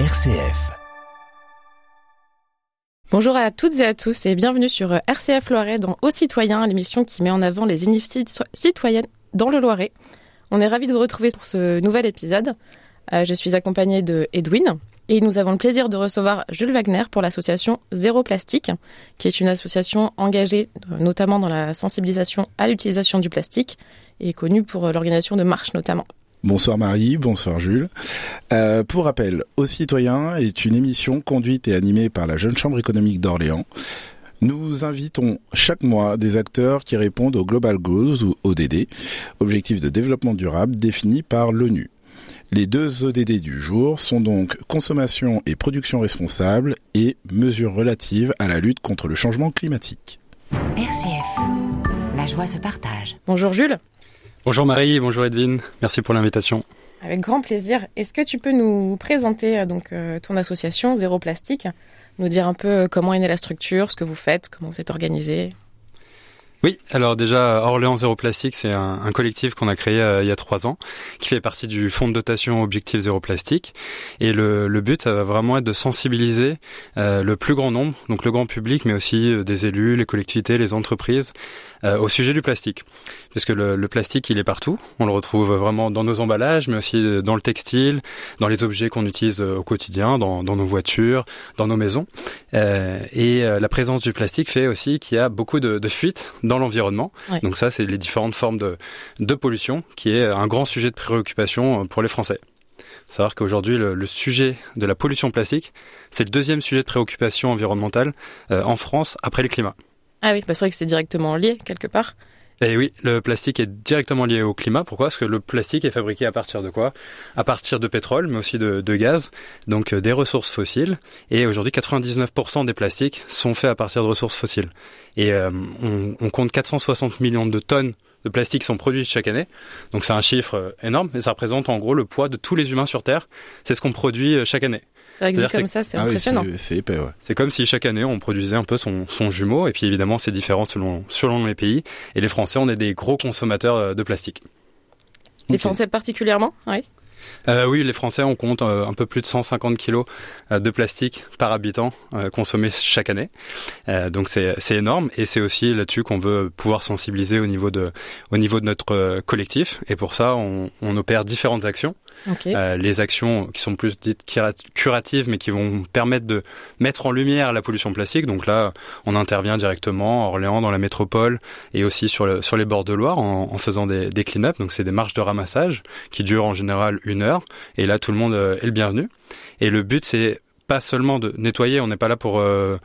RCF. Bonjour à toutes et à tous et bienvenue sur RCF Loiret dans Aux Citoyens, l'émission qui met en avant les initiatives citoyennes dans le Loiret. On est ravis de vous retrouver pour ce nouvel épisode. Euh, je suis accompagnée de Edwin et nous avons le plaisir de recevoir Jules Wagner pour l'association Zéro Plastique, qui est une association engagée euh, notamment dans la sensibilisation à l'utilisation du plastique et connue pour euh, l'organisation de marches notamment. Bonsoir Marie, bonsoir Jules. Euh, pour rappel, Aux Citoyens est une émission conduite et animée par la Jeune Chambre économique d'Orléans. Nous invitons chaque mois des acteurs qui répondent aux Global Goals ou ODD, Objectifs de développement durable définis par l'ONU. Les deux ODD du jour sont donc consommation et production responsable et mesures relatives à la lutte contre le changement climatique. RCF, la joie se partage. Bonjour Jules. Bonjour Marie, bonjour Edwin, merci pour l'invitation. Avec grand plaisir. Est-ce que tu peux nous présenter euh, donc euh, ton association Zéro Plastique, nous dire un peu euh, comment est née la structure, ce que vous faites, comment vous êtes organisé oui, alors déjà, Orléans Zéro Plastique, c'est un, collectif qu'on a créé euh, il y a trois ans, qui fait partie du fonds de dotation Objectif Zéro Plastique. Et le, but, ça va vraiment être de sensibiliser euh, le plus grand nombre, donc le grand public, mais aussi euh, des élus, les collectivités, les entreprises, au sujet du plastique. Puisque le, le, plastique, il est partout. On le retrouve vraiment dans nos emballages, mais aussi dans le textile, dans les objets qu'on utilise au quotidien, dans, nos voitures, dans nos maisons. et la présence du plastique fait aussi qu'il y a beaucoup de, fuites dans l'environnement. Ouais. Donc ça, c'est les différentes formes de, de pollution, qui est un grand sujet de préoccupation euh, pour les Français. Savoir qu'aujourd'hui, le, le, sujet de la pollution plastique, c'est le deuxième sujet de préoccupation environnementale euh, en France après le climat. Ah oui, bah c'est vrai que c'est directement lié quelque part. Et oui, le plastique est directement lié au climat. Pourquoi? Parce que le plastique est fabriqué à partir de quoi? À partir de pétrole, mais aussi de, de gaz, donc euh, des ressources fossiles. Et aujourd'hui, 99% des plastiques sont faits à partir de ressources fossiles. Et euh, on, on, compte 460 millions de tonnes de plastique qui sont produits chaque année. Donc c'est un chiffre énorme, et ça représente en gros le poids de tous les humains sur Terre. C'est ce qu'on produit chaque année. C'est vrai que comme ça, c'est ah impressionnant. Oui, c'est épais, ouais. C'est comme si chaque année on produisait un peu son, son jumeau, et puis évidemment c'est différent selon, selon les pays. Et les Français, on est des gros consommateurs de plastique. Les okay. Français particulièrement, oui. Euh, oui, les Français, on compte euh, un peu plus de 150 kilos euh, de plastique par habitant consommé chaque année. Donc c'est énorme et c'est aussi là-dessus qu'on veut pouvoir sensibiliser au niveau de, au niveau de notre collectif. Et pour ça, on, on opère différentes actions. Okay. les actions qui sont plus dites curatives, mais qui vont permettre de mettre en lumière la pollution plastique. Donc là, on intervient directement à Orléans, dans la métropole, et aussi sur, le, sur les bords de Loire en, en faisant des, des clean-up. Donc c'est des marches de ramassage qui durent en général une heure. Et là, tout le monde est le bienvenu. Et le but, c'est pas seulement de nettoyer. On n'est pas là pour euh,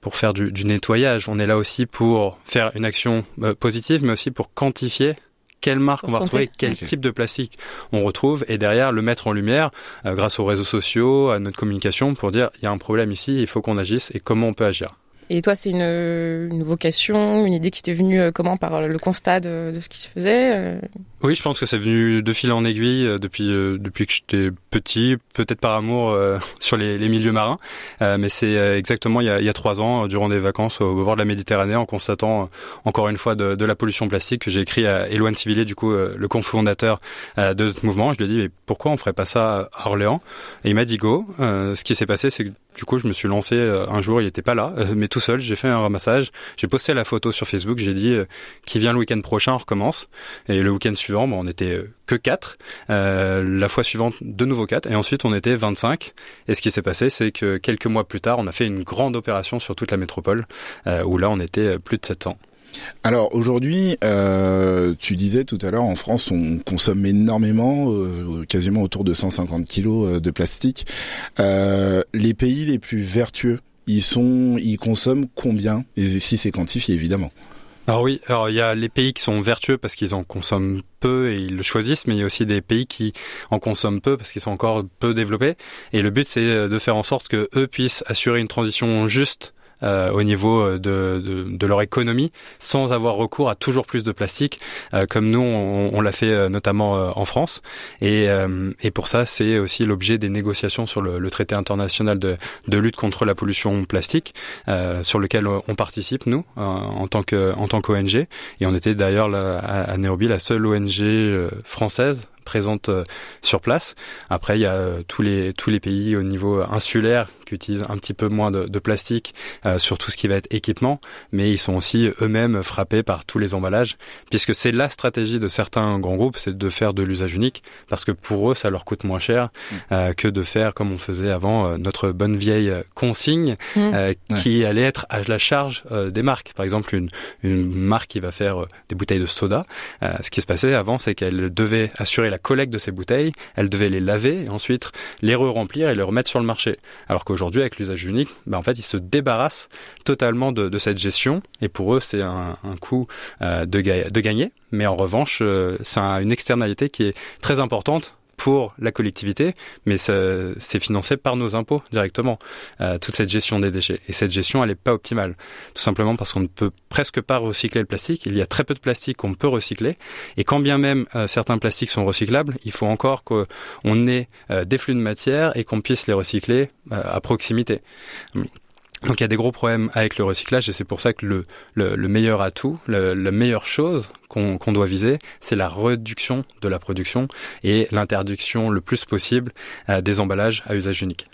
pour faire du, du, nettoyage. On est là aussi pour faire une action euh, positive, mais aussi pour quantifier quelle marque on va retrouver, quel okay. type de plastique on retrouve, et derrière le mettre en lumière euh, grâce aux réseaux sociaux, à notre communication, pour dire il y a un problème ici, il faut qu'on agisse et comment on peut agir. Et toi, c'est une, une, vocation, une idée qui t'est venue euh, comment par le constat de, de, ce qui se faisait euh Oui, je pense que c'est venu de fil en aiguille euh, depuis depuis que j'étais petit, peut-être par amour sur les, les, milieux marins, mais c'est exactement il y, a, il y, a, trois ans, durant des vacances au bord de la Méditerranée, en constatant encore une fois de, de la pollution plastique, que j'ai écrit à Éloine Civilé, du coup le cofondateur de notre mouvement. Je lui ai dit mais pourquoi on ferait pas ça à Orléans? Et il m'a dit go. ce qui s'est passé, c'est que du coup, je me suis lancé un jour, il était pas là, mais tout seul, j'ai fait un ramassage, j'ai posté la photo sur Facebook, j'ai dit euh, qui vient le week-end prochain, on recommence. Et le week-end suivant, on était euh, que 4. Euh, la fois suivante, de nouveau 4. Et ensuite, on était 25. Et ce qui s'est passé, c'est que quelques mois plus tard, on a fait une grande opération sur toute la métropole, euh, où là, on était plus de 700. Alors aujourd'hui, euh, tu disais tout à l'heure, en France, on consomme énormément, euh, quasiment autour de 150 kilos de plastique. Euh, les pays les plus vertueux, ils sont, ils consomment combien? Et si c'est quantifié, évidemment. Alors oui, alors il y a les pays qui sont vertueux parce qu'ils en consomment peu et ils le choisissent, mais il y a aussi des pays qui en consomment peu parce qu'ils sont encore peu développés. Et le but, c'est de faire en sorte que eux puissent assurer une transition juste euh, au niveau de, de, de, leur économie sans avoir recours à toujours plus de plastique euh, comme nous on, on l'a fait euh, notamment euh, en France. Et, euh, et pour ça c'est aussi l'objet des négociations sur le, le traité international de, de, lutte contre la pollution plastique sur lequel on participe nous en tant que en tant qu'ONG et on était d'ailleurs à, à Nairobi la seule ONG française présente sur place. Après, il y a tous les tous les pays au niveau insulaire qui utilisent un petit peu moins de, de plastique sur tout ce qui va être équipement, mais ils sont aussi eux-mêmes frappés par tous les emballages, puisque c'est la stratégie de certains grands groupes, c'est de faire de l'usage unique, parce que pour eux, ça leur coûte moins cher mmh. que de faire comme on faisait avant notre bonne vieille consigne mmh. qui allait être à la charge des marques. Par exemple, une, une marque qui va faire des bouteilles de soda, ce qui se passait avant, c'est qu'elle devait assurer la collecte de ces bouteilles, elle devait les laver et ensuite les re-remplir et les remettre sur le marché. Alors qu'aujourd'hui, avec l'usage unique, bah, en fait, ils se débarrassent totalement de, cette gestion et pour eux, c'est un, coût euh, de, gagner. Mais en revanche, euh, c'est une externalité qui est très importante pour la collectivité, mais c'est financé par nos impôts directement, euh, toute cette gestion des déchets. Et cette gestion, elle n'est pas optimale, tout simplement parce qu'on ne peut presque pas recycler le plastique. Il y a très peu de plastique qu'on peut recycler, et quand bien même euh, certains plastiques sont recyclables, il faut encore qu'on ait euh, des flux de matière et qu'on puisse les recycler euh, à proximité. Donc il y a des gros problèmes avec le recyclage et c'est pour ça que le, le, le meilleur atout, le, la meilleure chose qu'on doit viser, c'est la réduction de la production et l'interdiction le plus possible euh, des emballages à usage unique.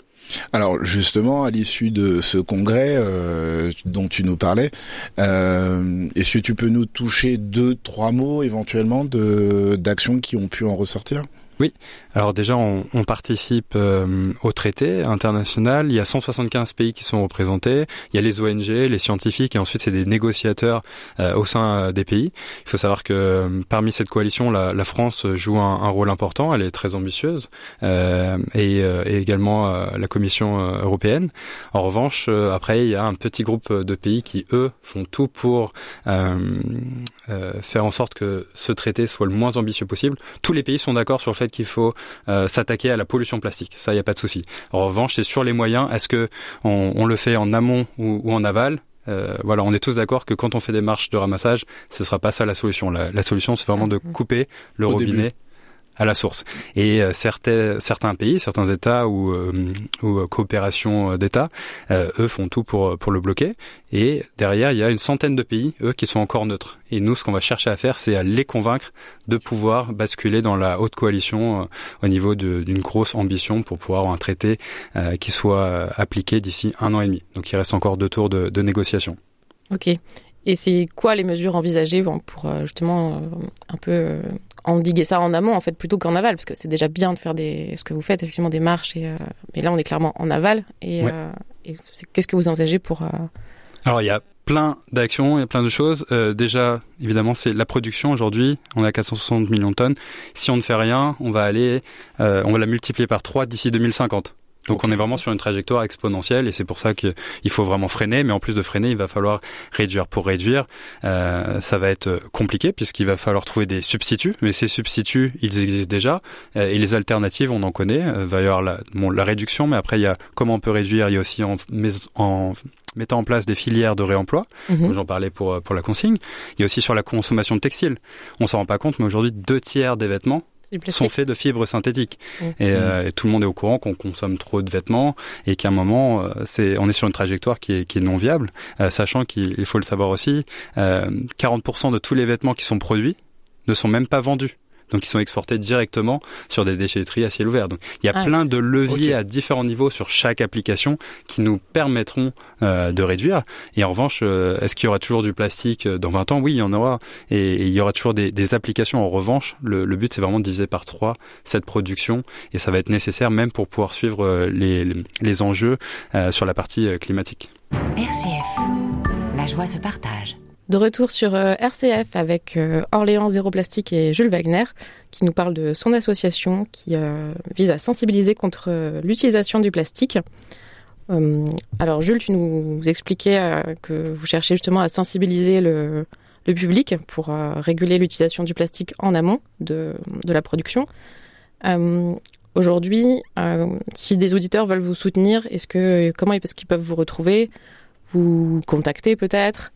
Alors justement, à l'issue de ce congrès euh, dont tu nous parlais, euh, est-ce que tu peux nous toucher deux, trois mots éventuellement d'actions qui ont pu en ressortir? Oui, alors déjà on, on participe euh, au traité international, il y a 175 pays qui sont représentés, il y a les ONG, les scientifiques et ensuite c'est des négociateurs euh, au sein euh, des pays. Il faut savoir que parmi cette coalition, la, la France joue un, un, rôle important, elle est très ambitieuse et, et, également la Commission européenne. En revanche, après il y a un petit groupe de pays qui eux font tout pour faire en sorte que ce traité soit le moins ambitieux possible. Tous les pays sont d'accord sur le fait qu'il faut euh, s'attaquer à la pollution plastique. Ça, il n'y a pas de souci. En revanche, c'est sur les moyens. Est-ce que on, on, le fait en amont ou, ou en aval? Euh, voilà, on est tous d'accord que quand on fait des marches de ramassage, ce sera pas ça la solution. La, la solution, c'est vraiment de couper le robinet à la source. Et euh, certains, certains pays, certains États ou, euh, ou euh, coopérations d'États, eux font tout pour, pour le bloquer. Et derrière, il y a une centaine de pays, eux, qui sont encore neutres. Et nous, ce qu'on va chercher à faire, c'est à les convaincre de pouvoir basculer dans la haute coalition au niveau d'une grosse ambition pour pouvoir avoir un traité qui soit appliqué d'ici un an et demi. Donc il reste encore deux tours de, de négociation. Ok. Et c'est quoi les mesures envisagées pour justement un peu endiguer ça en amont en fait plutôt qu'en aval parce que c'est déjà bien de faire des ce que vous faites effectivement des marches et euh, mais là on est clairement en aval et, ouais. euh, et qu'est-ce que vous envisagez pour euh... alors il y a plein d'actions, il y a plein de choses. Déjà, évidemment, c'est la production. Aujourd'hui, on a 460 millions de tonnes. Si on ne fait rien, on va aller, on va la multiplier par 3 d'ici 2050. Donc on est vraiment sur une trajectoire exponentielle et c'est pour ça qu'il faut vraiment freiner. Mais en plus de freiner, il va falloir réduire. Pour réduire, euh, ça va être compliqué puisqu'il va falloir trouver des substituts. Mais ces substituts, ils existent déjà euh, et les alternatives, on en connaît. Il va y avoir la, bon, la réduction, mais après il y a comment on peut réduire. Il y a aussi en, en mettant en place des filières de réemploi. Mmh. J'en parlais pour pour la consigne. Il y a aussi sur la consommation de textiles. On s'en rend pas compte, mais aujourd'hui deux tiers des vêtements sont faits de fibres synthétiques. Mmh. Et, euh, et, tout le monde est au courant qu'on consomme trop de vêtements et qu'à un moment, euh, c'est, on est sur une trajectoire qui est, qui est non viable, euh, sachant qu'il faut le savoir aussi, 40% de tous les vêtements qui sont produits ne sont même pas vendus donc ils sont exportés directement sur des déchetteries à ciel ouvert. Donc il y a ah, plein de leviers okay. à différents niveaux sur chaque application qui nous permettront euh, de réduire. Et en revanche, euh, est-ce qu'il y aura toujours du plastique euh, dans 20 ans? Oui, il y en aura. Et, et il y aura toujours des, des applications. En revanche, le, le but c'est vraiment de diviser par trois cette production et ça va être nécessaire même pour pouvoir suivre les, les enjeux euh, sur la partie climatique. RCF, la joie se partage. De retour sur euh, RCF avec euh, Orléans Zéro Plastique et Jules Wagner, qui nous parle de son association qui euh, vise à sensibiliser contre l'utilisation du plastique. Alors Jules, tu nous expliquais que vous cherchez justement à sensibiliser le, public pour réguler l'utilisation du plastique en amont de, de la production. Aujourd'hui, si des auditeurs veulent vous soutenir, est-ce que comment est-ce qu'ils peuvent vous retrouver, vous contacter peut-être?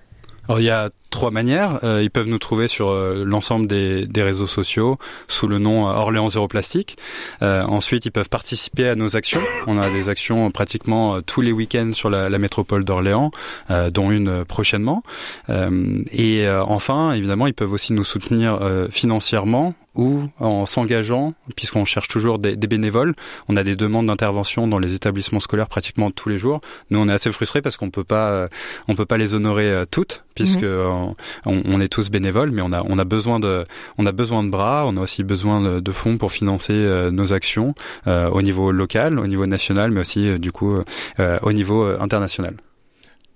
Il y a trois manières. Euh, ils peuvent nous trouver sur euh, l'ensemble des, des, réseaux sociaux sous le nom euh, Orléans Zéro Plastique. Euh, ensuite, ils peuvent participer à nos actions. On a des actions pratiquement tous les week-ends sur la, la métropole d'Orléans, dont une prochainement. et enfin, évidemment, ils peuvent aussi nous soutenir financièrement ou en s'engageant, puisqu'on cherche toujours des, des, bénévoles. On a des demandes d'intervention dans les établissements scolaires pratiquement tous les jours. Nous, on est assez frustrés parce qu'on peut pas, on peut pas les honorer toutes, puisque mhm. on, on, est tous bénévoles, mais on a, on a besoin de, on a besoin de bras, on a aussi besoin de, de fonds pour financer nos actions au niveau local, au niveau national, mais aussi du coup au niveau international.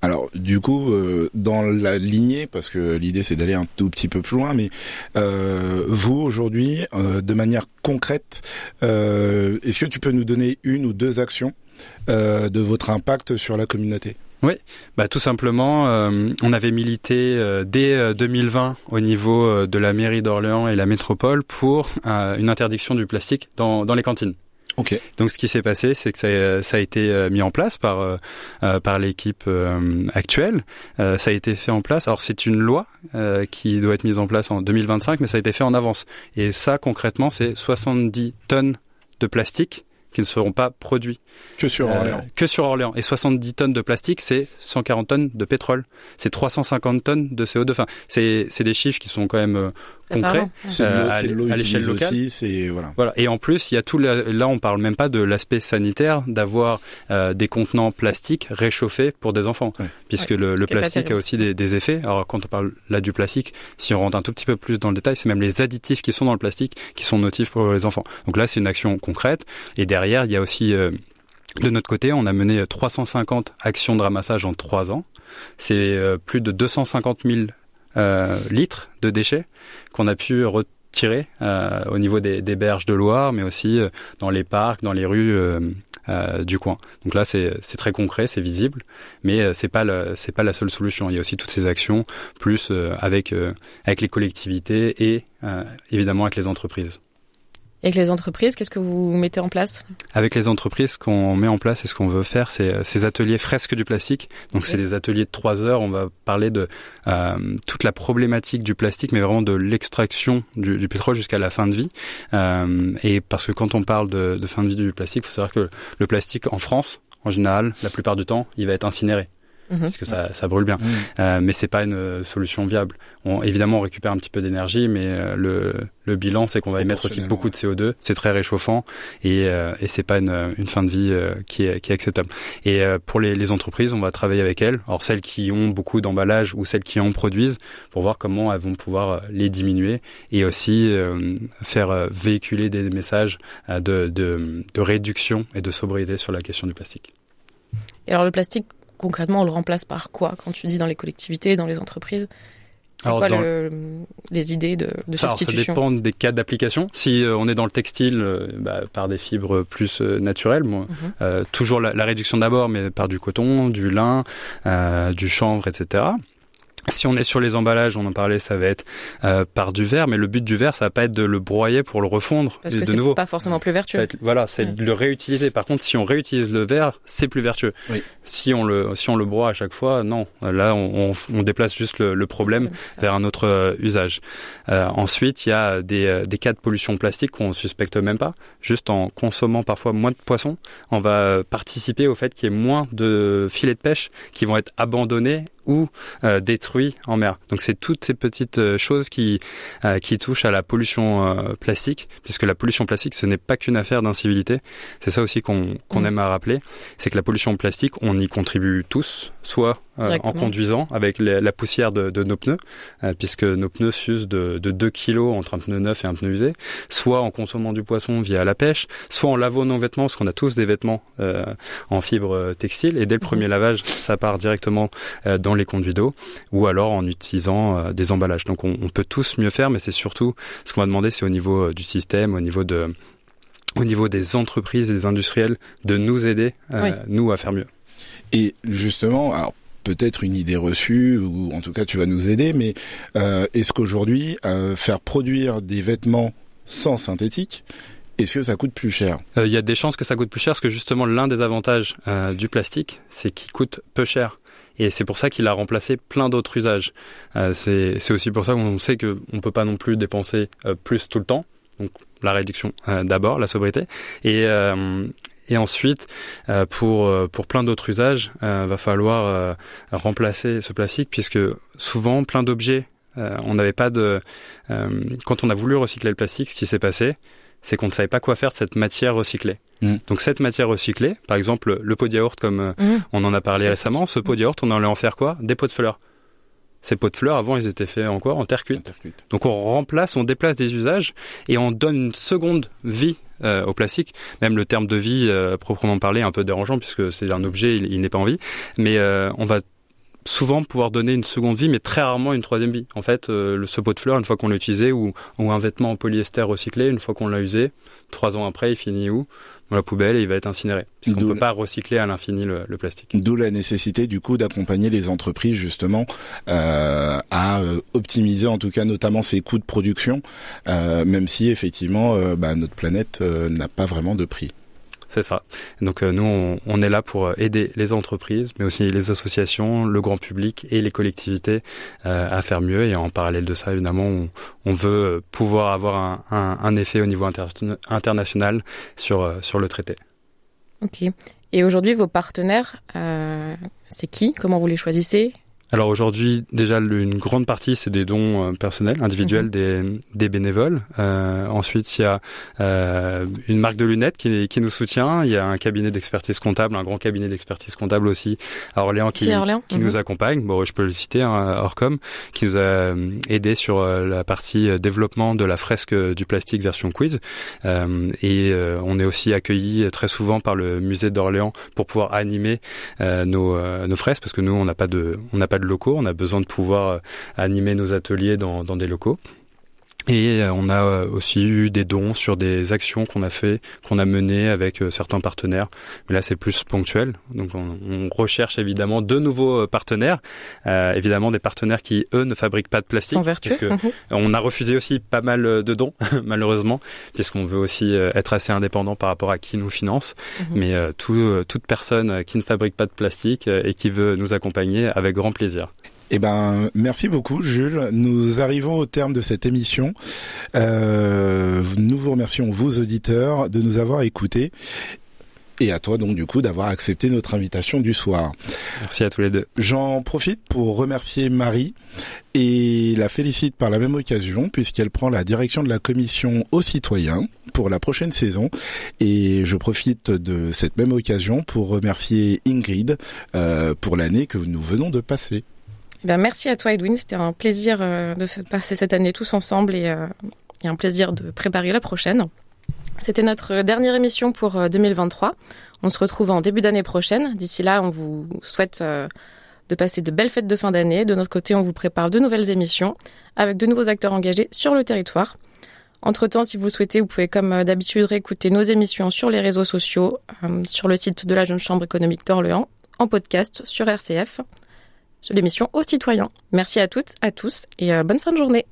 Alors du coup, euh, dans la lignée, parce que l'idée c'est d'aller un tout petit peu plus loin, mais euh, vous aujourd'hui, euh, de manière concrète, est-ce que tu peux nous donner une ou deux actions de votre impact sur la communauté? Oui, bah tout simplement, on avait milité dès 2020 au niveau de la mairie d'Orléans et la métropole pour une interdiction du plastique dans les cantines. Okay. Donc ce qui s'est passé, c'est que ça, ça, a été euh, mis en place par euh, euh, par l'équipe actuelle. ça a été fait en place. Alors c'est une loi qui doit être mise en place en 2025, mais ça a été fait en avance. Et ça concrètement, c'est 70 tonnes de plastique qui ne seront pas produits. Que sur Orléans. que sur Orléans. Et 70 tonnes de plastique, c'est 140 tonnes de pétrole. C'est 350 tonnes de CO2. Enfin, c'est, c'est des chiffres qui sont quand même concret euh, à, l'échelle locale. Aussi, voilà. voilà. Et en plus, il y a tout là, on parle même pas de l'aspect sanitaire d'avoir euh, des contenants plastiques réchauffés pour des enfants, puisque le, le plastique a aussi des, des, effets. Alors quand on parle là du plastique, si on rentre un tout petit peu plus dans le détail, c'est même les additifs qui sont dans le plastique qui sont notifs pour les enfants. Donc là, c'est une action concrète. Et derrière, il y a aussi euh, de notre côté, on a mené 350 actions de ramassage en trois ans. C'est euh, plus de 250 000 euh, litres de déchets qu'on a pu retirer euh, au niveau des, berges de Loire, mais aussi euh, dans les parcs, dans les rues euh, du coin. Donc là, c'est très concret, c'est visible, mais c'est pas c'est pas la seule solution. Il y a aussi toutes ces actions, plus avec avec les collectivités et évidemment avec les entreprises. Et avec les entreprises, qu'est-ce que vous mettez en place? Avec les entreprises, ce qu'on met en place et ce qu'on veut faire, c'est euh, ces ateliers fresques du plastique. Donc c'est des ateliers de trois heures. On va parler de euh, toute la problématique du plastique, mais vraiment de l'extraction du, du, pétrole jusqu'à la fin de vie. Euh, et parce que quand on parle de, de fin de vie du plastique, il faut savoir que le plastique en France, en général, la plupart du temps, il va être incinéré. Mhm. parce que ça, ça brûle bien. Mhm. Euh, mais c'est pas une euh, solution viable. On, évidemment, on récupère un petit peu d'énergie, mais euh, le, le bilan, c'est qu'on va émettre aussi beaucoup de CO2. C'est très réchauffant et, euh, et c'est pas une, une, fin de vie qui, est, qui est acceptable. Et pour les, les, entreprises, on va travailler avec elles. Alors celles qui ont beaucoup d'emballage ou celles qui en produisent, pour voir comment elles vont pouvoir les diminuer et aussi faire véhiculer des messages de, de, de réduction et de sobriété sur la question du plastique. Et alors le plastique, concrètement, on le remplace par quoi Quand tu dis dans les collectivités, dans les entreprises? C'est quoi le, les idées de, de ça, substitution Ça dépend des cas d'application. Si euh, on est dans le textile, euh, bah, par des fibres plus euh, naturelles, moi, mhm. toujours la, la réduction d'abord, mais par du coton, du lin, du chanvre, etc. Si on est sur les emballages, on en parlait, ça va être euh, par du verre, mais le but du verre, ça va pas être de le broyer pour le refondre Parce que de c'est pas forcément plus vertueux. voilà, c'est de le réutiliser. Par contre, si on réutilise le verre, c'est plus vertueux. Oui. Si on le si on le broie à chaque fois, non. Là, on, on, déplace juste le, le problème vers un autre euh, usage. Euh, ensuite, il y a des, des cas de pollution plastique qu'on suspecte même pas. Juste en consommant parfois moins de poissons, on va participer au fait qu'il y ait moins de filets de pêche qui vont être abandonnés ou euh, détruits en mer. Donc c'est toutes ces petites euh, choses qui euh, qui touchent à la pollution euh, plastique, puisque la pollution plastique ce n'est pas qu'une affaire d'incivilité. C'est ça aussi qu'on qu'on mm. aime à rappeler, c'est que la pollution plastique, on y contribue tous, soit en conduisant avec la poussière de, de nos pneus, puisque nos pneus s'usent de, de 2 kilos entre un pneu neuf et un pneu usé, soit en consommant du poisson via la pêche, soit en lavant nos vêtements, parce qu'on a tous des vêtements en fibre textile, et dès le premier lavage, ça part directement dans les conduits d'eau ou alors en utilisant euh, des emballages. Donc on, peut tous mieux faire, mais c'est surtout ce qu'on va demander, c'est au niveau euh, du système, au niveau de au niveau des entreprises et des industriels de nous aider, euh, nous, à faire mieux. Et justement, alors peut-être une idée reçue, ou en tout cas tu vas nous aider, mais est-ce qu'aujourd'hui, faire produire des vêtements sans synthétique, est-ce que ça coûte plus cher? Il y a des chances que ça coûte plus cher, parce que justement l'un des avantages du plastique, c'est qu'il coûte peu cher et c'est pour ça qu'il a remplacé plein d'autres usages. Euh, c'est aussi pour ça qu'on sait qu'on ne peut pas non plus dépenser euh, plus tout le temps. Donc la réduction euh, d'abord, la sobriété, et, euh, et ensuite euh, pour pour plein d'autres usages, va falloir remplacer ce plastique puisque souvent plein d'objets on n'avait pas de. quand on a voulu recycler le plastique, ce qui s'est passé, c'est qu'on ne savait pas quoi faire de cette matière recyclée. Mm. Donc cette matière recyclée, par exemple le pot de yaourt comme mm. on en a parlé récemment, ce pot de yaourt, on allait en faire quoi? Des pots de fleurs. Ces pots de fleurs, avant, ils étaient faits en quoi? En terre cuite. Donc on remplace, on déplace des usages et on donne une seconde vie euh, au plastique. Même le terme de vie, euh, proprement parlé, un peu dérangeant puisque c'est un objet, il, n'est pas en vie. Mais euh, on va souvent pouvoir donner une seconde vie, mais très rarement une troisième vie. En fait, le, ce pot de fleurs, une fois qu'on l'a utilisé, ou, ou un vêtement en polyester recyclé, une fois qu'on l'a usé, trois ans après, il finit où? Dans la poubelle et il va être incinéré. Puisqu'on ne peut pas recycler à l'infini le, plastique. D'où la nécessité du coup d'accompagner les entreprises justement euh, à euh, optimiser en tout cas notamment ses coûts de production, euh, même si effectivement euh, bah, notre planète euh, n'a pas vraiment de prix. C'est ça. Donc euh, nous, on, est là pour euh, aider les entreprises, mais aussi les associations, le grand public et les collectivités euh, à faire mieux. Et en parallèle de ça, évidemment, on, veut pouvoir avoir un, effet au niveau international sur, sur le traité. Ok. Et aujourd'hui, vos partenaires, c'est qui? Comment vous les choisissez? Alors aujourd'hui, déjà, une grande partie, c'est des dons euh, personnels, individuels, mhm. des, des, bénévoles. Euh, ensuite, il y a euh, une marque de lunettes qui, qui, nous soutient. Il y a un cabinet d'expertise comptable, un grand cabinet d'expertise comptable aussi à Orléans qui, qui nous mhm. accompagne. Bon, je peux le citer, hein, Orcom, qui nous a euh, aidé sur euh, la partie développement de la fresque du plastique version quiz. et on est aussi accueilli très souvent par le musée d'Orléans pour pouvoir animer nos, nos fresques, parce que nous, on n'a pas de, on n'a pas de locaux, on a besoin de pouvoir euh, animer nos ateliers dans, des locaux. Et euh, on a euh, aussi eu des dons sur des actions qu'on a fait, qu'on a menées avec certains partenaires. Mais là, c'est plus ponctuel. Donc, on, recherche évidemment de nouveaux partenaires. évidemment, des partenaires qui, eux, ne fabriquent pas de plastique. Parce que mhm. on a refusé aussi pas mal de dons, malheureusement, puisqu'on veut aussi être assez indépendant par rapport à qui nous finance. Mhm. Mais toute personne qui ne fabrique pas de plastique et qui veut nous accompagner, avec grand plaisir. Eh ben, merci beaucoup, Jules. Nous arrivons au terme de cette émission. Euh, nous vous remercions, vous auditeurs, de nous avoir écoutés. Et à toi donc du coup d'avoir accepté notre invitation du soir. Merci à tous les deux. J'en profite pour remercier Marie et la félicite par la même occasion puisqu'elle prend la direction de la commission aux citoyens pour la prochaine saison et je profite de cette même occasion pour remercier Ingrid euh, pour l'année que nous venons de passer. Ben, merci à toi Edwin, c'était un plaisir euh, de passer cette année tous ensemble et, euh, et un plaisir de préparer la prochaine. C'était notre dernière émission pour 2023. Euh, on se retrouve en début d'année prochaine. D'ici là, on vous souhaite de passer de belles fêtes de fin d'année. De notre côté, on vous prépare de nouvelles émissions avec de nouveaux acteurs engagés sur le territoire. Entre-temps, si vous souhaitez, vous pouvez comme d'habitude réécouter nos émissions sur les réseaux sociaux, sur le site de la Jeune Chambre économique d'Orléans, en podcast sur RCF sur l'émission aux citoyens. Merci à toutes, à tous et euh, bonne fin de journée.